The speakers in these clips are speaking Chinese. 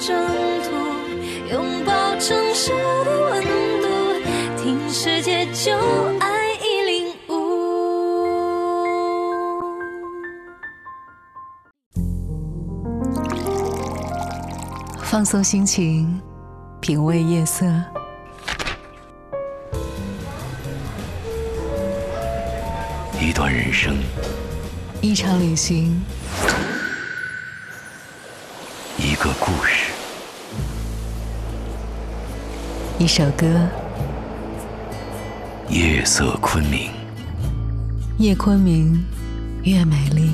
征途，拥抱城市的温度，听世界就爱一零五。放松心情，品味夜色。一段人生，一场旅行，一首歌。夜色昆明，夜昆明，越美丽。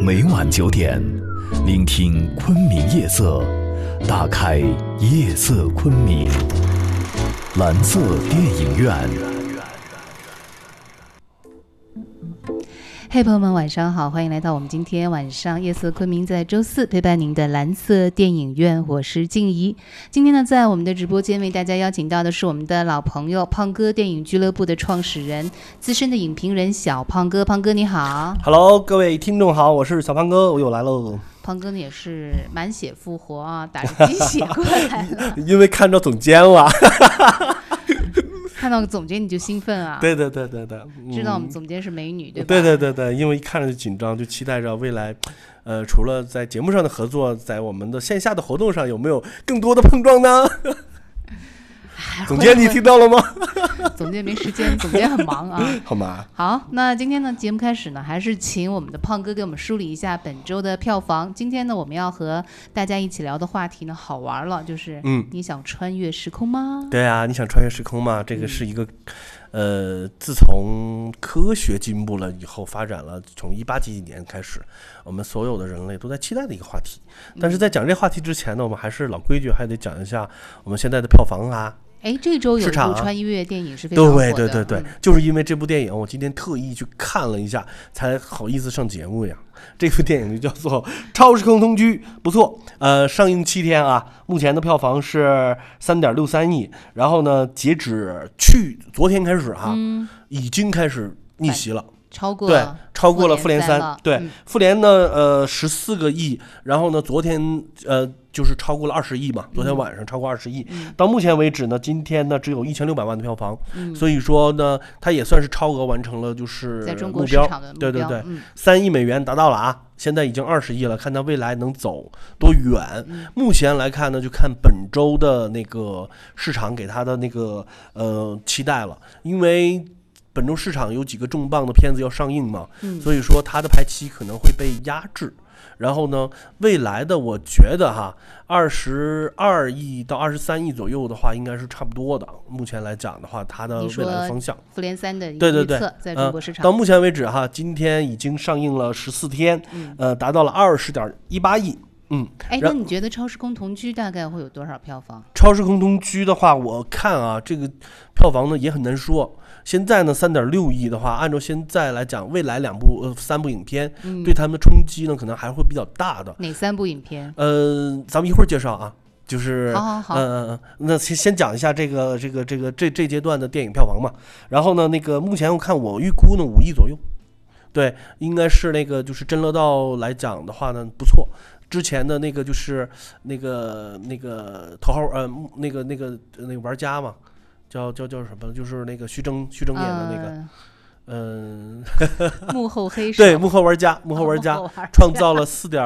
每晚九点，聆听昆明夜色，打开夜色昆明，蓝色电影院。嘿，朋友们，晚上好，欢迎来到我们今天晚上夜色昆明，在周四陪伴您的蓝色电影院，我是静怡。今天呢，在我们的直播间为大家邀请到的是我们的老朋友胖哥电影俱乐部的创始人、资深的影评人小胖哥。胖哥你好，Hello，各位听众好，我是小胖哥，我又来喽。胖哥呢也是满血复活啊，打着鸡血过来了。因为看着总监了，看到总监你就兴奋啊？对对对对对，知道我们嗯总监是美女，对吧？对对对对，因为一看着就紧张，就期待着未来，呃，除了在节目上的合作，在我们的线下的活动上有没有更多的碰撞呢？哎 总监，你听到了吗？总监没时间，总监很忙啊。好吗？好，那今天呢，节目开始呢，还是请我们的胖哥给我们梳理一下本周的票房。今天呢，我们要和大家一起聊的话题呢，好玩了，就是嗯你想穿越时空吗？对啊，你想穿越时空嘛？嗯这个是一个，呃，自从科学进步了以后，发展了，从一八几几年开始，我们所有的人类都在期待的一个话题。但是在讲这话题之前呢，我们还是老规矩，还得讲一下我们现在的票房啊。哎，这周有一市场啊部穿越电影是非常火的，对对对对，嗯就是因为这部电影，我今天特意去看了一下，才好意思上节目呀。这部电影就叫做《超时空同居》，不错。呃，上映七天啊，目前的票房是三点六三亿。然后呢，截止去昨天开始哈、嗯，已经开始逆袭了。超过对，超过了复联三。对嗯，复联呢，呃，十四个亿，然后呢，昨天呃就是超过了二十亿嘛，昨天晚上超过二十亿。嗯到目前为止呢，今天呢只有一千六百万的票房，嗯所以说呢，它也算是超额完成了就是目标对对对，三亿美元达到了啊，现在已经二十亿了，看它未来能走多远。嗯目前来看呢，就看本周的那个市场给它的那个呃期待了，因为本周市场有几个重磅的片子要上映嘛，嗯所以说它的排期可能会被压制。然后呢，未来的我觉得哈，二十二亿到二十三亿左右的话，应该是差不多的。目前来讲的话，它的未来的方向。复联三的一个对对对预测，在中国市场，到目前为止哈，今天已经上映了十四天，嗯呃，达到了二十点一八亿。嗯，哎，那你觉得《超时空同居》大概会有多少票房？超时空同居的话，我看啊，这个票房呢也很难说。现在呢，三点六亿的话，按照现在来讲，未来两部呃三部影片嗯对他们的冲击呢，可能还会比较大的。哪三部影片？呃，咱们一会儿介绍啊，就是嗯嗯嗯，那先先讲一下这个这个这个这这阶段的电影票房嘛。然后呢，那个目前我看我预估呢五亿左右，对，应该是那个就是真乐道来讲的话呢不错。之前的那个就是那个那个头号呃那个那个那个玩家嘛，叫叫叫什么？就是那个徐峥徐峥演的那个，嗯、幕后黑手，对，幕后玩家幕后玩家创造了四点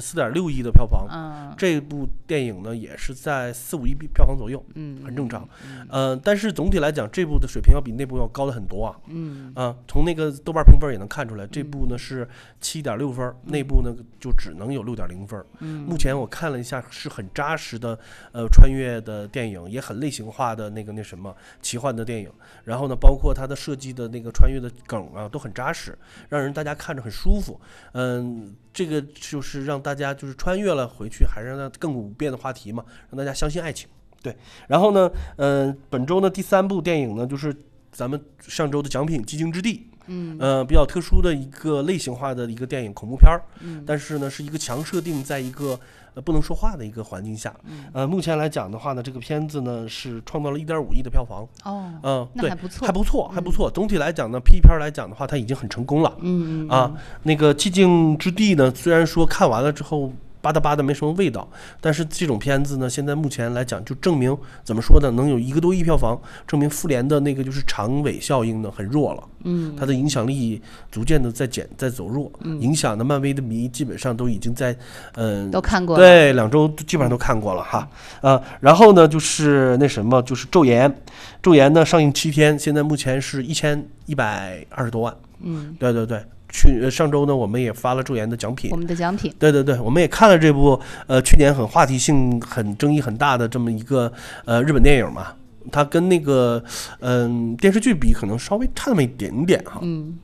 四点六亿的票房。嗯这部电影呢也是在四五亿票房左右，嗯，很正常。嗯呃，但是总体来讲，这部的水平要比那部要高的很多啊。嗯啊、从那个豆瓣评分也能看出来，这部呢是七点六分儿，那部呢就只能有六点零分。嗯，目前我看了一下，是很扎实的，呃，穿越的电影，也很类型化的那个那什么奇幻的电影。然后呢，包括它的设计的那个穿越的梗啊，都很扎实，让人大家看着很舒服。嗯，这个就是让大家就是穿越了回去，还是让它更不变的话题嘛，让大家相信爱情。对，然后呢，呃，本周呢第三部电影呢就是咱们上周的奖品《寂静之地》。嗯呃，比较特殊的一个类型化的一个电影，恐怖片儿。嗯但是呢，是一个强设定，在一个呃不能说话的一个环境下。嗯呃，目前来讲的话呢，这个片子呢是创造了一点五亿的票房。哦，嗯，对还，不错，还不错，还不错。总体来讲呢，P 片来讲的话，它已经很成功了。嗯嗯啊，那个寂静之地呢，虽然说看完了之后吧嗒吧嗒没什么味道，但是这种片子呢，现在目前来讲就证明怎么说呢，能有一个多亿票房，证明复联的那个就是长尾效应呢很弱了，嗯。它的影响力逐渐的在减在走弱，嗯。影响的漫威的迷基本上都已经在嗯、都看过了，对，两周基本上都看过了哈，呃，然后呢就是那什么，就是《昼颜》，《昼颜》呢上映七天，现在目前是一千一百二十多万，嗯，对对对，去呃上周呢我们也发了《助研》的奖品我，们的奖品，对对对，我们也看了这部呃去年很话题性、很争议很大的这么一个呃日本电影嘛，它跟那个嗯、电视剧比，可能稍微差那么一点点哈。嗯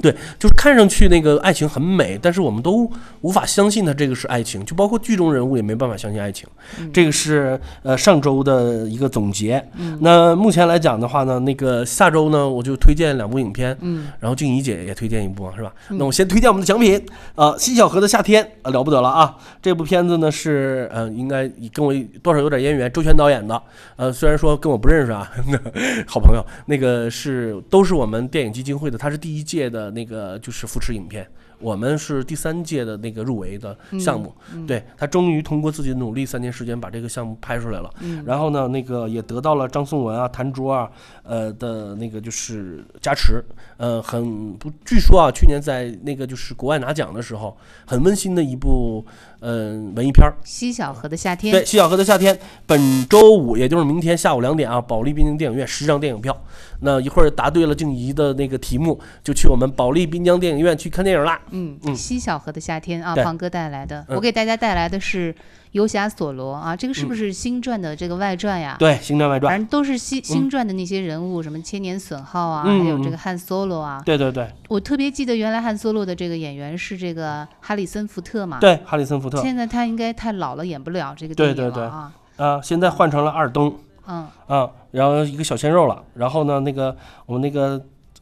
对，就是看上去那个爱情很美，但是我们都无法相信它这个是爱情，就包括剧中人物也没办法相信爱情。这个是呃上周的一个总结。那目前来讲的话呢，那个下周呢，我就推荐两部影片，嗯然后静怡姐也推荐一部嘛，是吧？那我先推荐我们的奖品啊，《西小河的夏天》啊，了不得了啊！这部片子呢是呃，应该跟我多少有点渊源，周璇导演的。呃，虽然说跟我不认识啊，好朋友，那个是都是我们电影基金会的，他是第一届的那个就是扶持影片。我们是第三届的那个入围的项目，对他终于通过自己的努力，三年时间把这个项目拍出来了。然后呢，那个也得到了张颂文啊、谭卓啊，呃的那个就是加持，呃，很不，据说啊，去年在那个就是国外拿奖的时候，很温馨的一部嗯、文艺片儿。西小河的夏天，对，《西小河的夏天》，本周五也就是明天下午两点啊，保利滨江电影院十张电影票。那一会儿答对了静怡的那个题目，就去我们保利滨江电影院去看电影啦。嗯，嗯西小河的夏天啊，对庞哥带来的，嗯我给大家带来的是《游侠索罗》啊，这个是不是星传的这个外传呀？对，《星传外传反》。正都是星星传的那些人物，什么千年损耗啊，嗯还有这嗯个汉 Solo 啊。对对对我特别记得原来汉 Solo 的这个演员是这个哈里森福特嘛。。对，哈里森福特现在他应该太老了，演不了这个对电影对对了啊。啊，现在换成了阿尔登嗯，啊，然后一个小鲜肉了。然后呢，那个我们那个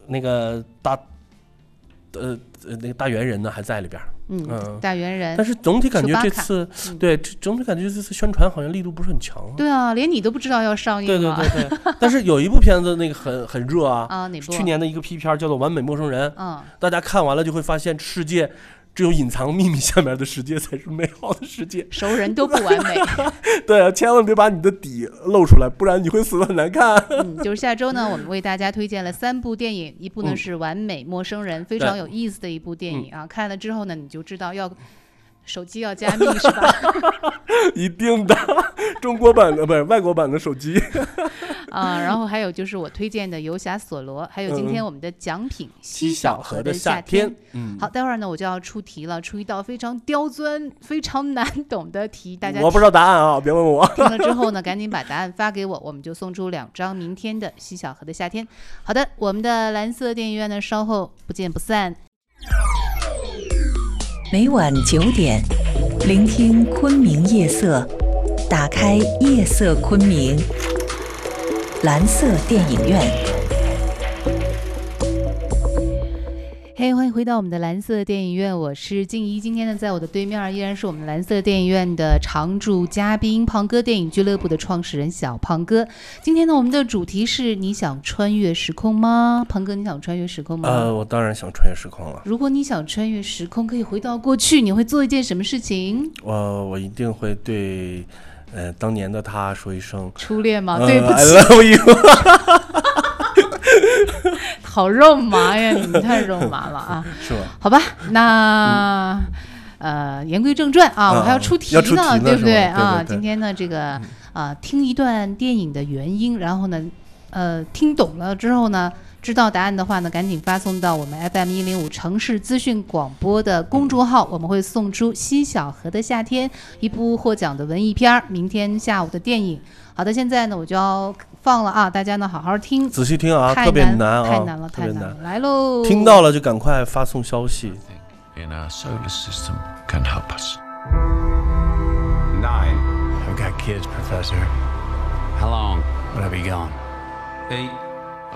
那个大呃呃那个大猿人呢还在里边儿。嗯嗯，大猿人但。是总体感觉这次，嗯对，这总体感觉这次宣传好像力度不是很强。对啊，连你都不知道要上映对对。对对，但是有一部片子那个很很热啊，啊，哪部？去年的一个 P 片叫做《完美陌生人》，嗯，大家看完了就会发现，世界只有隐藏秘密下面的世界才是美好的世界。熟人都不完美。对啊，千万别把你的底露出来，不然你会死的很难看。嗯，就是下周呢，我们为大家推荐了三部电影，一部呢嗯是《完美陌生人》，非常有意思的一部电影啊。看了之后呢，你就知道要手机要加密是吧？一定的，中国版的不是外国版的手机。啊，然后还有就是我推荐的《游侠索罗》，还有今天我们的奖品《西小河的夏天》。嗯，好，待会儿呢我就要出题了，出一道非常刁钻、非常难懂的题，大家我不知道答案啊，别问我。听了之后呢，赶紧把答案发给我，我们就送出两张明天的西小河的夏天。好的，我们的蓝色电影院呢，稍后不见不散。每晚九点，聆听昆明夜色，打开夜色昆明，蓝色电影院。嘿欢迎回到我们的蓝色电影院，我是静怡。今天呢，在我的对面依然是我们蓝色电影院的常驻嘉宾胖哥电影俱乐部的创始人小胖哥。今天呢，我们的主题是你想穿越时空吗？胖哥，你想穿越时空吗？呃，我当然想穿越时空了，如果你想穿越时空，可以回到过去，你会做一件什么事情？我我一定会对，呃，当年的他说一声，初恋吗？呃对不 I 起，love you，好肉麻呀，你们太肉麻了啊！是吧？好吧，那。呃，言归正传啊，我还要嗯出题呢对不对啊，今天呢，这个啊，听一段电影的原因，然后呢，呃，听懂了之后呢，知道答案的话呢，赶紧发送到我们 FM 一零五城市资讯广播的公众号，我们会送出《西小河的夏天》一部获奖的文艺片儿，明天下午的电影。好的，现在呢，我就要放了啊，大家呢好好听，仔细听啊，特别难难啊，太难了，难太难了，。来喽！听到了就赶快发送消息。in our solar system can help us. Nine. I've got kids, Professor. How long? What have you gone? Eight.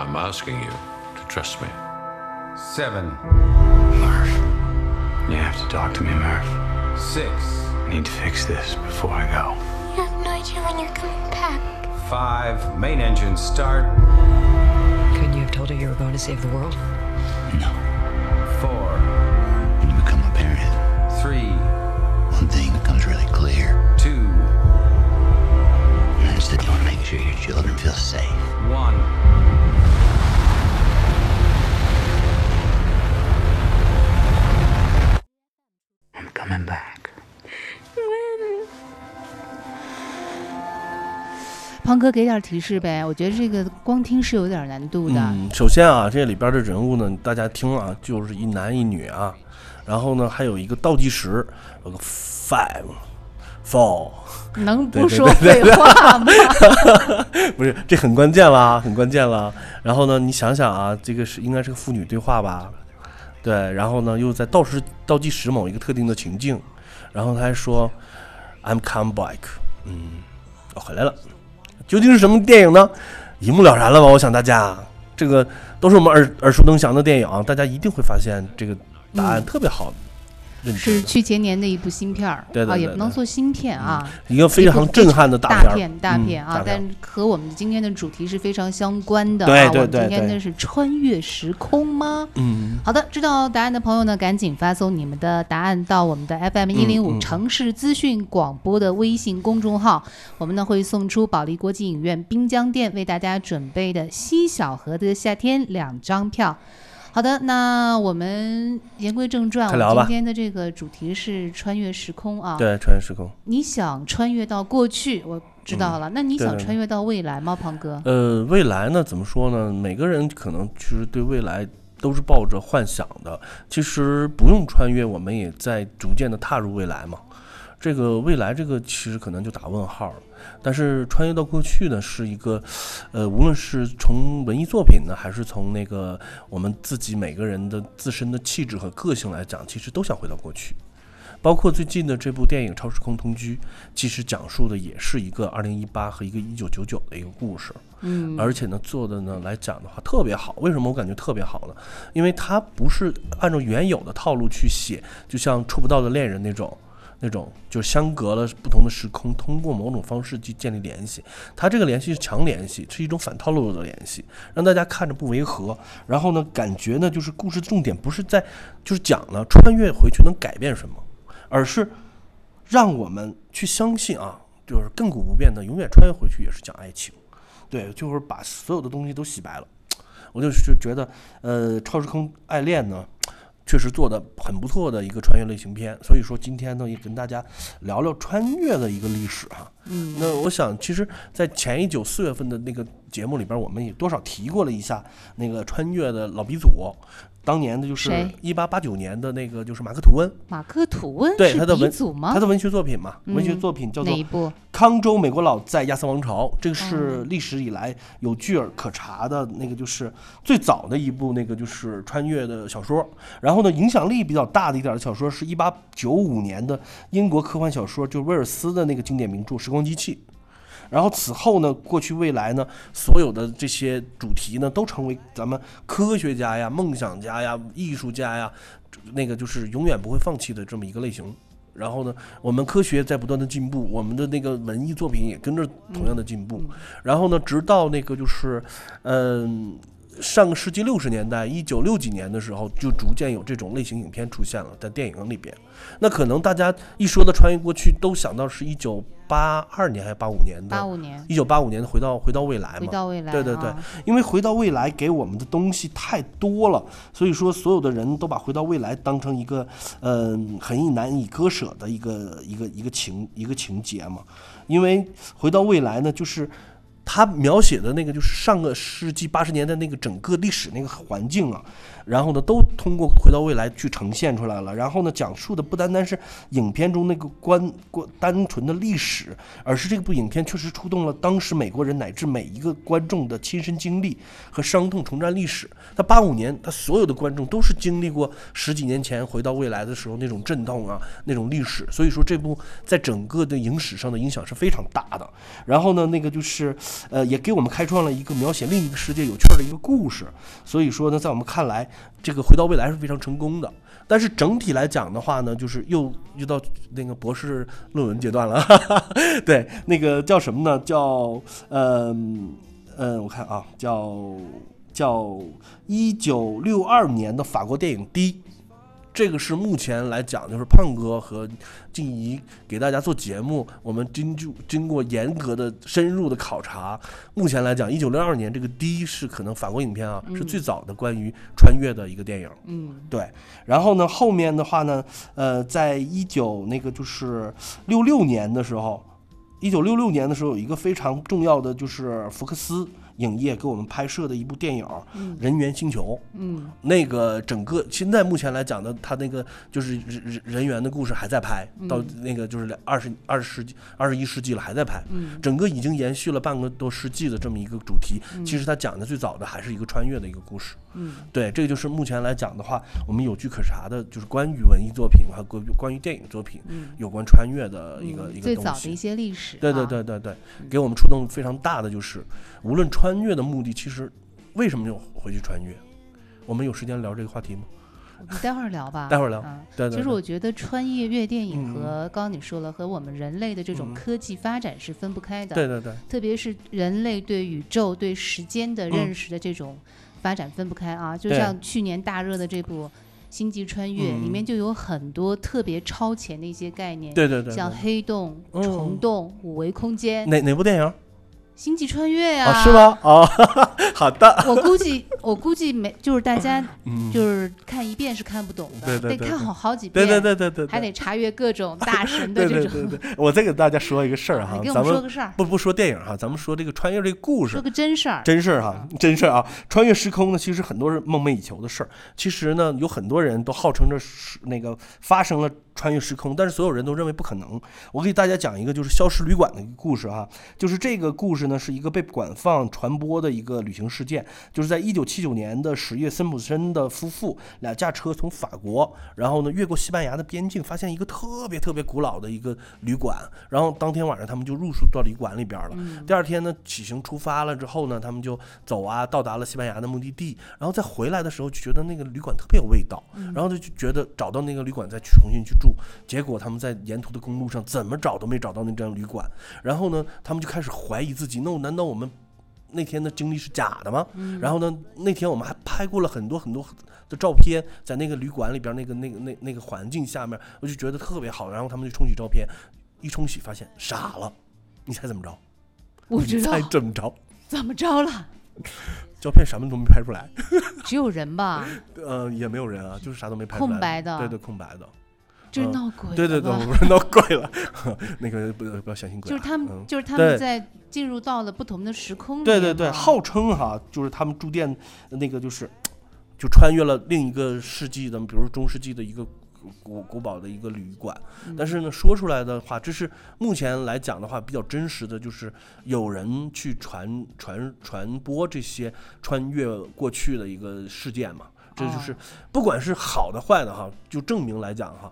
I'm asking you to trust me. Seven. Murph. You have to talk to me, Murph. Six. I need to fix this before I go. You have no idea when you're coming back. Five. Main engine start. Couldn't you have told her you were going to save the world? No. Four. When you become a parent, Three. one thing becomes really clear. Two. And that's that you want to make sure your children feel safe. One. Coming back. 胖哥给点提示呗，我觉得这个光听是有点难度的。嗯，首先啊，这里边的人物呢，大家听啊，就是一男一女啊，然后呢，还有一个倒计时，有个 five four，能不说废话吗？不是，这很关键啦，很关键啦。然后呢，你想想啊，这个是应该是个父女对话吧？对，然后呢，又在倒时倒计时某一个特定的情境，然后他还说 I'm come back，嗯，我回来了。究竟是什么电影呢？一目了然了吧？我想大家这个都是我们耳耳熟能详的电影啊，大家一定会发现这个答案特别好是去前年的一部新片儿，啊，也不能说新片啊，一个非常震撼的大片大嗯片啊，但和我们今天的主题是非常相关的对啊。我们对对对今天的是穿越时空吗？嗯，好的，知道答案的朋友呢，赶紧发送你们的答案到我们的 FM 一零五嗯城市资讯广播的微信公众号，我们呢会送出保利国际影院滨江店为大家准备的《西小河的夏天》两张票。好的，那我们言归正传，我们今天的这个主题是穿越时空啊。对，穿越时空。你想穿越到过去，我知道了。那你想穿越到未来吗，庞哥？呃，未来呢，怎么说呢？每个人可能其实对未来都是抱着幻想的。其实不用穿越，我们也在逐渐的踏入未来嘛。这个未来，这个其实可能就打问号了。但是穿越到过去呢，是一个，呃，无论是从文艺作品呢，还是从那个我们自己每个人的自身的气质和个性来讲，其实都想回到过去。包括最近的这部电影《超时空同居》，其实讲述的也是一个2018和一个1999的一个故事。嗯，而且呢，做的呢来讲的话特别好。为什么我感觉特别好呢？因为它不是按照原有的套路去写，就像《触不到的恋人》那种。那种就相隔了不同的时空，通过某种方式去建立联系。它这个联系是强联系，是一种反套路的联系，让大家看着不违和。然后呢，感觉呢就是故事的重点不是在就是讲了穿越回去能改变什么，而是让我们去相信啊，就是亘古不变的，永远穿越回去也是讲爱情。对，就是把所有的东西都洗白了。我就是觉得，呃，《超时空爱恋》呢，确实做的很不错的一个穿越类型片。所以说今天呢，也跟大家聊聊穿越的一个历史哈。嗯，那我想，其实，在前一九四月份的那个节目里边，我们也多少提过了一下那个穿越的老鼻祖。当年的就是谁一八八九年的那个，就是马克吐温，马克吐温对他的文？他的文学作品嘛，文学嗯作品叫做康州美国佬在亚瑟王朝》，这个是嗯历史以来有据而可查的那个，就是最早的一部那个就是穿越的小说。然后呢，影响力比较大的一点的小说是一八九五年的英国科幻小说，就是威尔斯的那个经典名著《时光机器》。然后此后呢，过去未来呢，所有的这些主题呢，都成为咱们科学家呀、梦想家呀、艺术家呀，那个就是永远不会放弃的这么一个类型。然后呢，我们科学在不断的进步，我们的那个文艺作品也跟着同样的进步。然后呢，直到那个就是，嗯、上个世纪六十年代，一九六几年的时候，就逐渐有这种类型影片出现了，在电影里边。那可能大家一说到穿越过去，都想到是一九八二年还是八五年的？八五年，一九八五年的回到回到未来嘛。回到未来。对对对啊，因为回到未来给我们的东西太多了，所以说所有的人都把回到未来当成一个嗯、很易难以割舍的一个一个一个情一个情节嘛。因为回到未来呢，就是他描写的那个就是上个世纪八十年代那个整个历史那个环境啊，然后呢都通过回到未来去呈现出来了。然后呢，讲述的不单单是影片中那个关关单纯的历史，而是这部影片确实触动了当时美国人乃至每一个观众的亲身经历和伤痛重战历史。他八五年，他所有的观众都是经历过十几年前回到未来的时候那种阵痛啊，那种历史。所以说这部在整个的影史上的影响是非常大的。然后呢，那个就是呃，也给我们开创了一个描写另一个世界有趣的一个故事。所以说呢，在我们看来，这个回到未来是非常成功的。但是整体来讲的话呢，就是又又到那个博士论文阶段了。对，那个叫什么呢？叫嗯嗯，我看啊，叫叫一九六二年的法国电影《D》。这个是目前来讲，就是胖哥和静怡给大家做节目，我们经就经过严格的、深入的考察，目前来讲，一九六二年这个《第一》是可能法国影片啊，是最早的关于穿越的一个电影。嗯，对，然后呢，后面的话呢，呃，在一九那个就是六六年的时候，一九六六年的时候有一个非常重要的就是福克斯影业给我们拍摄的一部电影《人猿星球》。嗯，那个整个现在目前来讲的，他那个就是人人人猿的故事还在拍，到那个就是二十二十世纪二十一世纪了还在拍，嗯整个已经延续了半个多世纪的这么一个主题。其实他讲的最早的还是一个穿越的一个故事。嗯，对，这个就是目前来讲的话，我们有据可查的，就是关于文艺作品和关关于电影作品，嗯。有关穿越的一个、嗯一个东西最早的一。些历史、啊，对对对对。对，给我们触动非常大的就是，无论穿越的目的，其实为什么要回去穿越？我们有时间聊这个话题吗？待会儿聊吧，待会儿聊嗯对对对其实我觉得穿越越电影嗯。和刚刚你说了，和我们人类的这种嗯。科技发展是分不开的。对对对，特别是人类对宇宙、对时间的嗯。认识的这种发展分不开啊。就像去年大热的这部《星际穿越》，里嗯面就有很多特别超前的一些概念，对对对，像黑洞、嗯虫洞、五维空间、哪哪部电影？星际穿越呀、啊，是？吗？哦，好的，我估计，我估计没，就是大家嗯，就是看一遍是看不懂的，对对对对得看好好几遍，对对对对对，还得查阅各种大神的这种。对对对，我再给大家说一个事儿哈咱们们说个事儿，不不说电影哈，咱们说这个穿越这个故事说，个真事儿。真事儿哈，真事儿啊！穿越时空呢，其实很多人梦寐以求的事儿。其实呢，有很多人都号称着是那个发生了穿越时空，但是所有人都认为不可能。我给大家讲一个就是消失旅馆的一个故事哈，就是这个故事呢是一个被广泛传播的一个旅行事件，就是在一九七九年的十月，森普森的夫妇俩驾车从法国，然后呢越过西班牙的边境，发现一个特别特别古老的一个旅馆，然后当天晚上他们就入住到旅馆里边了。第二天呢，起行出发了之后呢，他们就走啊，到达了西班牙的目的地，然后再回来的时候就觉得那个旅馆特别有味道，然后就觉得找到那个旅馆再去重新去住，结果他们在沿途的公路上怎么找都没找到那张旅馆，然后呢，他们就开始怀疑自己，那我难道我们那天的经历是假的吗？然后呢，那天我们还拍过了很多很多的照片，在那个旅馆里边那个那个那那个环境下面，我就觉得特别好。然后他们就冲洗照片，一冲洗发现傻了，你猜怎么着？不知道猜怎么着？怎么着了，照片什么都没拍出来，只有人吧？呃，也没有人啊，就是啥都没拍出来，空白的对对，空白的，这嗯。闹鬼对对对，闹鬼了，那个不要不要相信鬼啊，就是他们，嗯。就是他们在进入到了不同的时空里对对对，号称哈，就是他们住店那个就是，就穿越了另一个世纪的，比如说中世纪的一个古古堡的一个旅馆。嗯。但是呢，说出来的话，这是目前来讲的话比较真实的，就是有人去传传传播这些穿越过去的一个事件嘛。这就是哦不管是好的坏的哈，就证明来讲哈，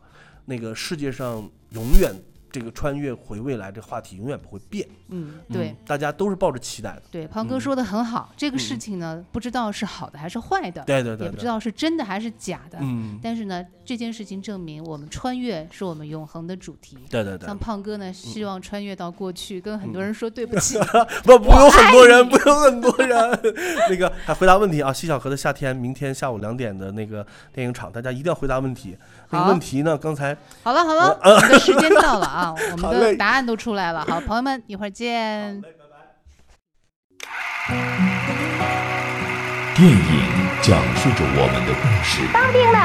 那个世界上永远这个穿越回未来这话题永远不会变。嗯，嗯对。大家都是抱着期待的。对，胖哥嗯说的很好，这个嗯事情呢，不知道是好的还是坏的，对对对，也不知。道是真的还是假的。嗯，但是呢，这件事情证明我们穿越是我们永恒的主题。对对对像，胖哥呢，希望穿越到过去，跟很多嗯人说对不起。不不用很多人，不用很多人。那个还回答问题啊，西小河的夏天，明天下午两点的那个电影场，大家一定要回答问题。那个问题呢，刚才好了好了，我们的时间到了啊，我们的答案都出来了。好，朋友们，一会儿见。电影讲述着我们的故事，当兵的，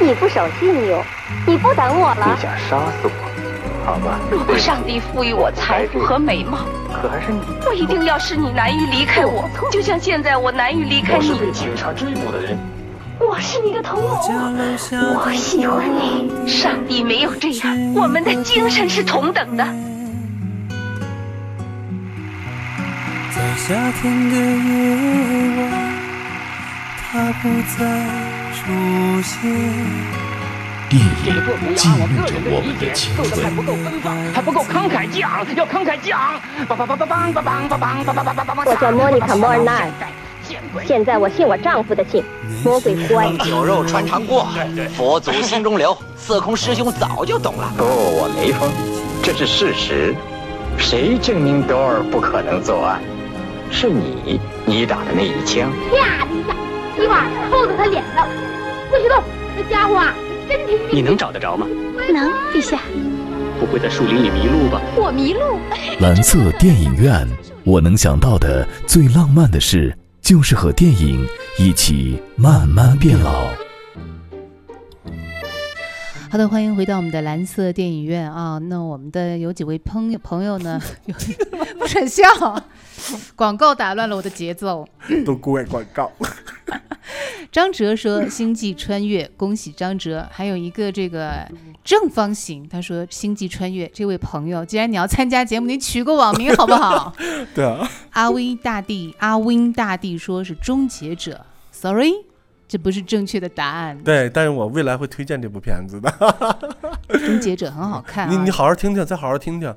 你不守信用，你不等我了。你想杀死我，好吧？如果上帝赋予我财富和美貌，可还是你，我一定要使你难以离开我，就像现在我难以离开你。我是被警察追捕的人。我是你的同谋，我喜欢你。上帝没有这样，我们的精神是同等的。在夏天的夜晚，他不再出现。电影记要着我们的青春。做的还不够奔放，还不够慷慨激昂，要慷慨激昂。我叫莫妮卡·莫尔奈。现在我信我丈夫的信，魔鬼乖。酒肉穿肠过，佛祖心中留。色空师兄早就懂了。不，我没疯，这是事实。谁证明多尔不可能作案？是你，你打的那一枪。啪的一下，一把扣在他脸上，不许动！这家伙啊，真挺你能找得着吗？能，陛下。不会在树林里迷路吧？我迷路。蓝色电影院，我能想到的最浪漫的事，就是和电影一起慢慢变老。好的，欢迎回到我们的蓝色电影院啊。那我们的有几位朋友朋友呢？有 不准笑，广告打乱了我的节奏。都怪广告。张哲说：“星际穿越，恭喜张哲。”还有一个这个正方形，他说：“星际穿越，这位朋友，既然你要参加节目，你取个网名好不好？”对啊。阿威大帝，阿威大帝说是终结者，sorry，这不是正确的答案。对，但是我未来会推荐这部片子的。终结者很好看、啊，你你好好听听，再好好听听。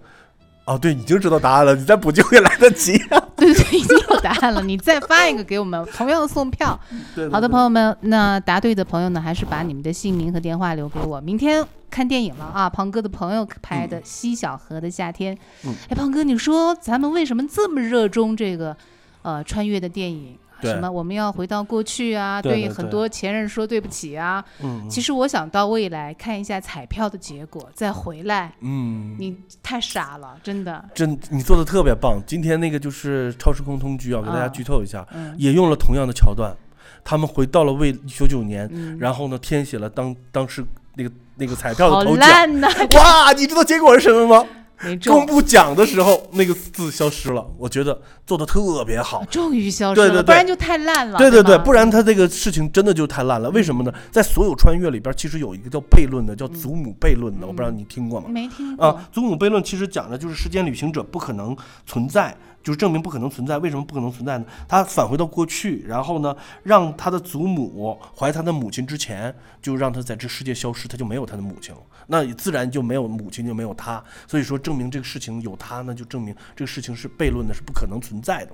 哦，对，已经知道答案了，你再补救也来得及。对对对，已经有答案了，你再发一个给我们，同样送票。对对对好的，朋友们，那答对的朋友呢，还是把你们的姓名和电话留给我。明天看电影了啊，庞哥的朋友拍的《西小河的夏天》。嗯，哎，庞哥，你说咱们为什么这么热衷这个呃穿越的电影？对什么我们要回到过去啊？对很多前任说对不起啊。嗯其实我想到未来看一下彩票的结果，再回来。嗯，你太傻了，真的。真你做的特别棒。今天那个就是超时空通局啊，给大家啊剧透一下，嗯也用了同样的桥段。他们回到了未九九年，嗯然后呢填写了当当时那个那个彩票好的头奖。烂呐！哇，你知道结果是什么吗？没中公布奖的时候，那个字消失了。我觉得做的特别好。终于消失了，对对对不然就太烂了。对对对，吗不然他这个事情真的就太烂了。为什么呢？在所有穿越里边，其实有一个叫悖论的，叫祖母悖论的，我不知道你听过吗？没听过啊，祖母悖论其实讲的就是时间旅行者不可能存在，就是证明不可能存在。为什么不可能存在呢？他返回到过去，然后呢，让他的祖母怀他的母亲之前，就让他在这世界消失，他就没有他的母亲了。那自然就没有母亲，就没有他。所以说，证明这个事情有他呢，就证明这个事情是悖论的，是不可能存在的。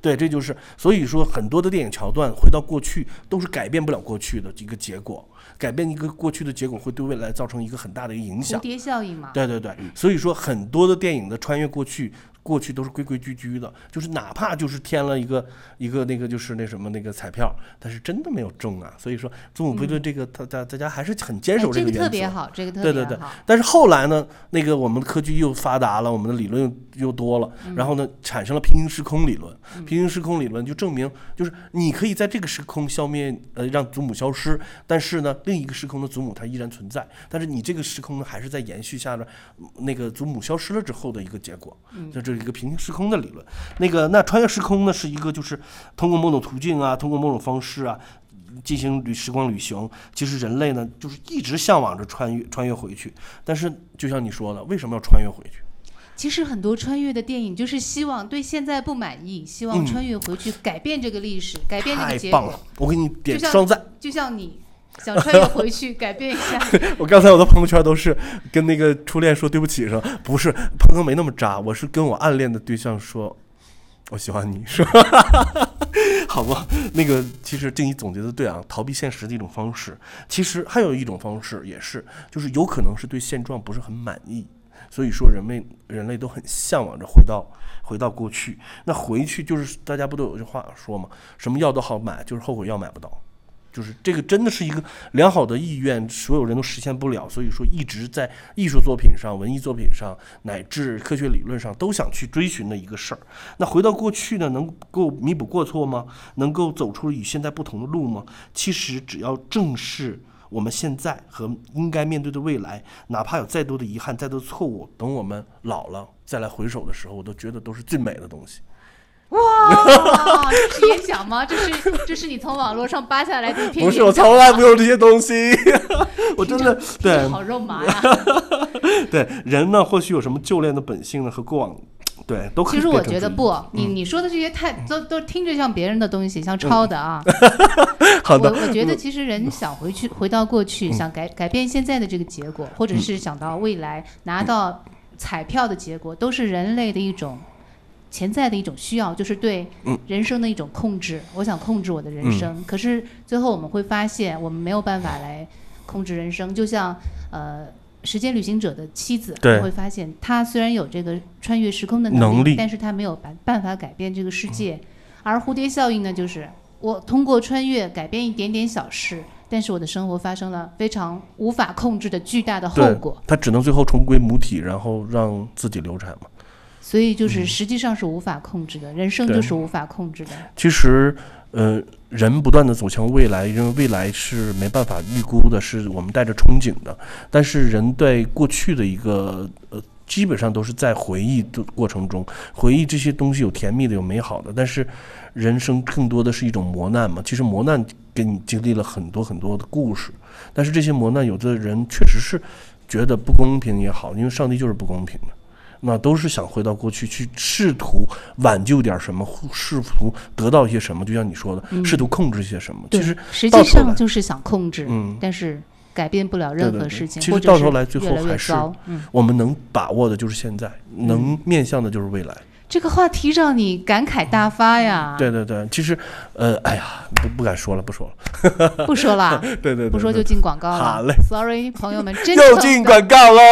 对，这就是所以说很多的电影桥段回到过去都是改变不了过去的一个结果，改变一个过去的结果会对未来造成一个很大的一个影响。蝴蝶效应嘛。对对对，所以说很多的电影的穿越过去，过去都是规规矩矩的，就是哪怕就是添了一个一个那个就是那什么那个彩票，但是真的没有中啊。所以说祖母悖论这个，他大大家还是很坚守哎这个个原则。特别好，这个特对对对。，但是后来呢，那个我们的科技又发达了，我们的理论又又多了，嗯然后呢，产生了平行时空理论。平行时空理论就证明，就是你可以在这个时空消灭呃让祖母消失，但是呢，另一个时空的祖母它依然存在，但是你这个时空呢还是在延续下着嗯那个祖母消失了之后的一个结果。嗯就这是一个平行时空的理论。那个那穿越时空呢是一个就是通过某种途径啊，通过某种方式啊。进行旅时光旅行，其实人类呢就是一直向往着穿越穿越回去，但是就像你说的，为什么要穿越回去？其实很多穿越的电影就是希望对现在不满意，希望嗯穿越回去改变这个历史，改变这个结果太棒了。！我给你点双赞。就像你想穿越回去改变一下，我刚才我的朋友圈都是跟那个初恋说对不起是吧？不是，鹏哥没那么渣，我是跟我暗恋的对象说，我喜欢你，是吧？好吧，那个其实静怡总结的对啊，逃避现实的一种方式。其实还有一种方式也是，就是有可能是对现状不是很满意，所以说人类人类都很向往着回到回到过去。那回去就是大家不都有句话说嘛，什么药都好买，就是后悔药买不到。就是这个真的是一个良好的意愿，所有人都实现不了，所以说一直在艺术作品上、文艺作品上，乃至科学理论上都想去追寻的一个事儿。那回到过去呢，能够弥补过错吗？能够走出与现在不同的路吗？其实只要正视我们现在和应该面对的未来，哪怕有再多的遗憾、再多的错误，等我们老了再来回首的时候，我都觉得都是最美的东西。哇，这是演讲吗？这是这是你从网络上扒下来的一 篇不是，我从来不用这些东西，我真的对。好肉麻呀！对人呢，或许有什么旧恋的本性呢，和过往对，都可以其实我觉得不，你嗯。你说的这些太都都听着像别人的东西，像抄的啊。好的。我我觉得嗯。其实人想回去回到过去，嗯。想改改变现在的这个结果，或者是想到未来拿到彩票的结果，都是人类的一种潜在的一种需要，就是对嗯人生的一种控制。我想控制我的人生，可是最后我们会发现，我们没有办法来控制人生。就像呃，时间旅行者的妻子，对你会发现她虽然有这个穿越时空的能力但是她没有办办法改变这个世界。而蝴蝶效应呢，就是我通过穿越改变一点点小事，但是我的生活发生了非常无法控制的巨大的后果，，他只能最后重归母体，然后让自己流产嘛。所以就是实际上是无法控制的，人生就是无法控制的。其实，呃，人不断的走向未来，因为未来是没办法预估的，是我们带着憧憬的。但是人对过去的一个呃，基本上都是在回忆的过程中，回忆这些东西有甜蜜的，有美好的。但是人生更多的是一种磨难嘛。其实磨难给你经历了很多很多的故事，但是这些磨难，有的人确实是觉得不公平也好，因为上帝就是不公平的。那都是想回到过去，去试图挽救点什么，试图得到一些什么。就像你说的，嗯试图控制一些什么。其实实际上就是想控制，嗯但是改变不了任何事情，其实到头来，最后还是嗯，我们能把握的就是现在，能面向的就是未来。这个话题让你感慨大发呀。对对对，其实，呃，哎呀，不不敢说了，不说了，不说了对对对，不说就进广告了。好嘞 Sorry，朋友们，真又进广告喽。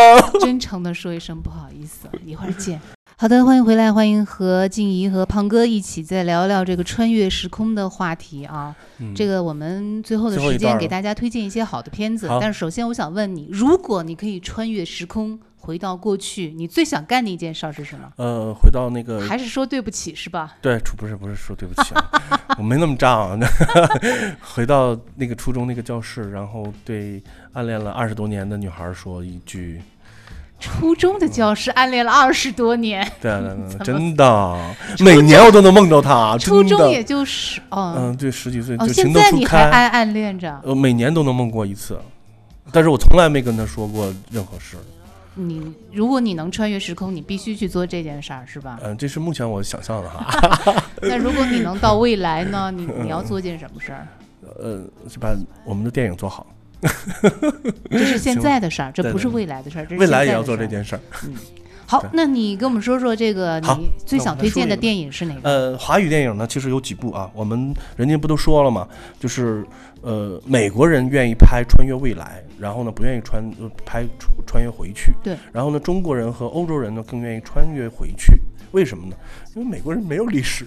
真诚的说一声不好意思，一会儿见。好的，欢迎回来，欢迎和静怡和胖哥一起再聊聊这个穿越时空的话题啊。嗯这个我们最后的时间给大家推荐一些好的片子，但是首先我想问你，如果你可以穿越时空回到过去，你最想干的一件事儿是什么？呃，回到那个还是说对不起是吧？对，初不是不是说对不起啊，我没那么仗、啊。回到那个初中那个教室，然后对暗恋了二十多年的女孩说一句初中的教室暗恋了二十多年，：“对啊，真的，每年我都能梦到她。”初中也就是哦，嗯，对，十几岁哦，就情窦初现在你还开，暗暗恋着呃，每年都能梦过一次，但是我从来没跟她说过任何事。你，如果你能穿越时空，你必须去做这件事儿，是吧？嗯，这是目前我想象的哈。那如果你能到未来呢？你你要做件什么事儿？呃，是把我们的电影做好。这是现在的事儿，这不是未来的事儿，未来也要做这件事儿。嗯，好，那你跟我们说说这个你最想推荐的电影是哪个？呃，华语电影呢，其实有几部啊。我们人家不都说了嘛，就是呃，美国人愿意拍穿越未来，然后呢不愿意穿呃拍穿穿越回去。对。然后呢，中国人和欧洲人呢更愿意穿越回去。为什么呢？因为美国人没有历史，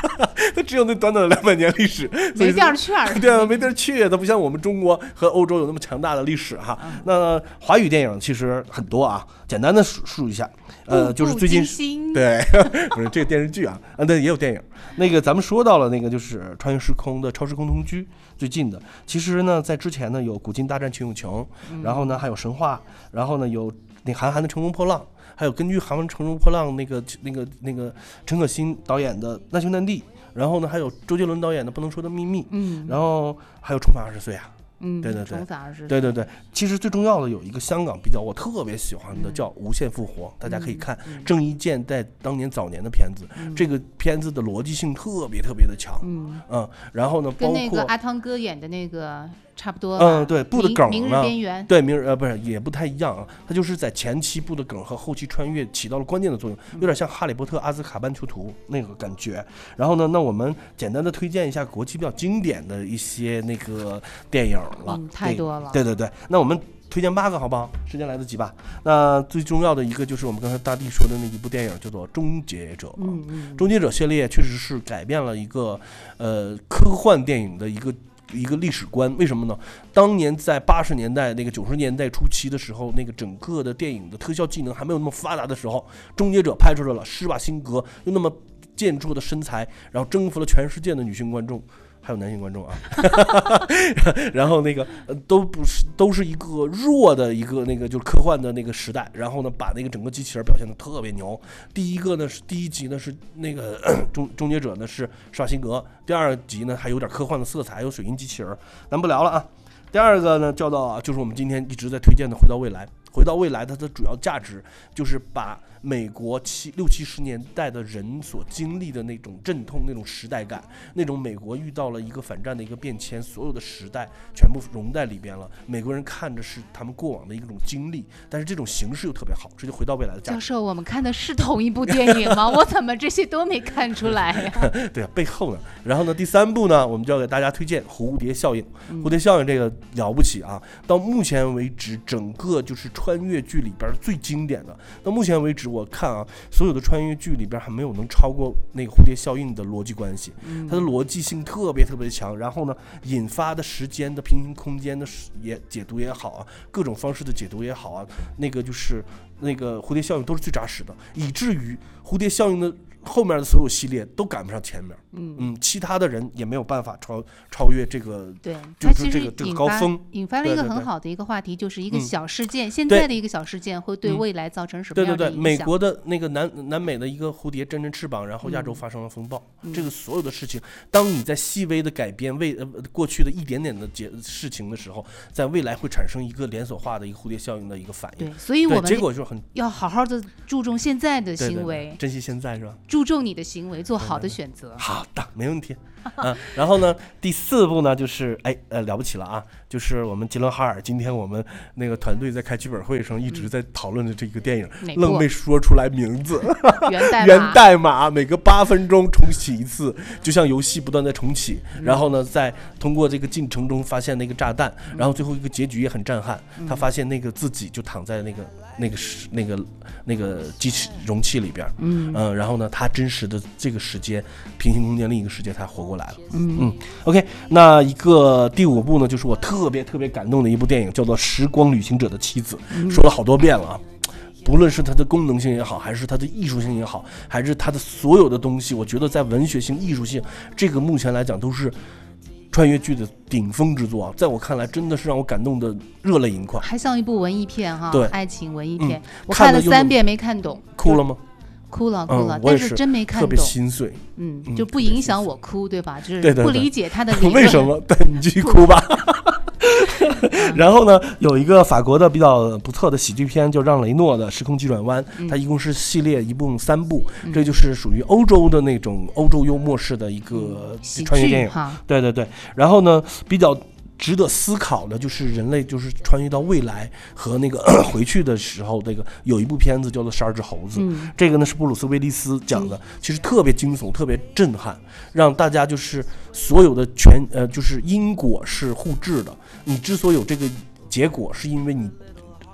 他只有那短短的两百年历史，没地儿去儿 对啊，没地儿去，他不像我们中国和欧洲有那么强大的历史哈。嗯那华语电影其实很多啊，简单的数数一下，呃，就是最近对，不是这个电视剧啊，啊，对，也有电影。那个咱们说到了那个就是穿越时空的超时空同居，最近的。其实呢，在之前呢有《古今大战秦俑情》，然后呢还有神话，然后呢有那韩寒的《乘风破浪》，还有根据韩文《乘风破浪》那个那个那个陈可辛导演的《难兄难弟》，然后呢还有周杰伦导演的《不能说的秘密》，嗯。然后还有《重返二十岁》啊。嗯对对对，重返二十岁对。对对，其实最重要的有一个香港比较我特别喜欢的叫《无限复活》，大家可以看郑伊健在当年早年的片子，这个片子的逻辑性特别特别的强，嗯。然后呢，包跟那个括阿汤哥演的那个差不多。嗯，对，布的梗明明日呢边缘。对，明日呃不是也不太一样啊，它就是在前期布的梗和后期穿越起到了关键的作用，有点像《哈利波特》阿兹卡班囚徒那个感觉。然后呢，那我们简单的推荐一下国际比较经典的一些那个电影了，嗯太多了对对对，那我们。推荐八个好不好？时间来得及吧？那最重要的一个就是我们刚才大地说的那一部电影，叫做《终结者》。嗯嗯终结者》系列确实是改变了一个呃科幻电影的一个一个历史观。为什么呢？当年在八十年代那个九十年代初期的时候，那个整个的电影的特效技能还没有那么发达的时候，《终结者》拍出来了施瓦辛格用那么健硕的身材，然后征服了全世界的女性观众。还有男性观众啊，然后那个都不是都是一个弱的一个那个就是科幻的那个时代，然后呢把那个整个机器人表现的特别牛。第一个呢是第一集呢是那个 终终结者呢是施瓦辛格，第二集呢还有点科幻的色彩，有水银机器人，咱不聊了啊。第二个呢叫到就是我们今天一直在推荐的《回到未来》。回到未来，它的主要价值就是把美国七六七十年代的人所经历的那种阵痛、那种时代感，那种美国遇到了一个反战的一个变迁，所有的时代全部融在里边了。美国人看着是他们过往的一种经历，但是这种形式又特别好，这就回到未来的价值。教授，我们看的是同一部电影吗？我怎么这些都没看出来呀？对啊，背后呢。然后呢，第三部呢，我们就要给大家推荐《蝴蝶效应》。嗯蝴蝶效应这个了不起啊！到目前为止，整个就是穿越剧里边最经典的。到目前为止，我看啊，所有的穿越剧里边还没有能超过那个蝴蝶效应的逻辑关系。嗯它的逻辑性特别特别强，然后呢，引发的时间的平行空间的时也解读也好啊，各种方式的解读也好啊，那个就是那个蝴蝶效应都是最扎实的，以至于蝴蝶效应的后面的所有系列都赶不上前面。嗯嗯其他的人也没有办法超超越这个，对，就是这个这个高峰，引发了一个对对对很好的一个话题，就是一个嗯小事件，现在的一个小事件会对嗯未来造成什么对对对，样的影响？美国的那个南南美的一个蝴蝶振振翅膀，然后亚洲嗯发生了风暴，嗯这个所有的事情，当你在细微的改变未呃过去的一点点的结事情的时候，在未来会产生一个连锁化的一个蝴蝶效应的一个反应。对，所以我们结果就是很要好好的注重现在的对对对行为，珍惜现在是吧？注重你的行为，做好的选择。好的，没问题。嗯，然后呢，第四步呢，就是哎呃了不起了啊，就是我们吉伦哈尔，今天我们那个团队在开剧本会上一直在讨论的这个电影，愣没说出来名字。源代码。源代码每隔八分钟重启一次，就像游戏不断在重启，嗯。然后呢，在通过这个进程中发现那个炸弹，嗯然后最后一个结局也很震撼，他发现那个自己就躺在那个那个时那个那个机器容器里边，嗯。呃然后呢，他真实的这个时间平行空间另一个世界他活过来了，嗯。嗯，OK，那一个第五部呢，就是我特别特别感动的一部电影，叫做《时光旅行者的妻子》，嗯说了好多遍了啊。不论是它的功能性也好，还是它的艺术性也好，还是它的所有的东西，我觉得在文学性、艺术性，这个目前来讲都是穿越剧的顶峰之作啊。在我看来，真的是让我感动的热泪盈眶。还像一部文艺片哈，对爱情文艺嗯片，我看了三遍没看懂，哭了吗？哭了哭了，嗯我也是真没看懂，特别心碎。嗯，嗯就不影响我哭，对吧？就是不理解他的为什么？对你继续哭吧。然后呢，有一个法国的比较不错的喜剧片，就让雷诺的《时空急转弯》，嗯它一共是系列，一共三部，这就是属于欧洲的那种欧洲幽默式的一个穿越电影。对对对，然后呢，比较。值得思考的就是人类就是穿越到未来和那个 回去的时候，那个有一部片子叫做《十二只猴子》，嗯这个呢是布鲁斯威利斯讲的，其实特别惊悚，特别震撼，让大家就是所有的全呃就是因果是互致的。你之所以有这个结果，是因为你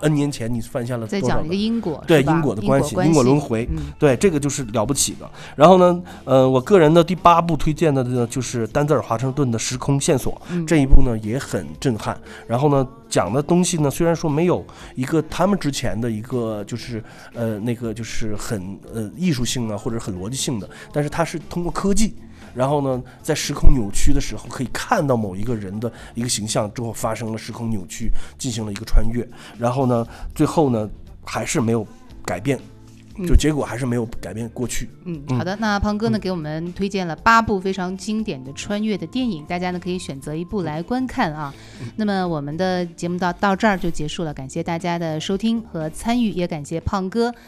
N 年前你犯下了在多少个讲一个因果对因果的关系，因果轮回，嗯对这个就是了不起的。然后呢，呃，我个人的第八部推荐的呢就是丹泽尔华盛顿的《时空线索》，嗯这一部呢也很震撼。然后呢，讲的东西呢虽然说没有一个他们之前的一个就是呃那个就是很呃艺术性啊或者很逻辑性的，但是它是通过科技。然后呢，在时空扭曲的时候，可以看到某一个人的一个形象之后发生了时空扭曲，进行了一个穿越。然后呢，最后呢，还是没有改变，就嗯结果还是没有改变过去。嗯，好的。那胖哥呢，给我们推荐了八部非常经典的穿越的电影，大家呢可以选择一部来观看啊。那么我们的节目到到这儿就结束了，感谢大家的收听和参与，也感谢胖哥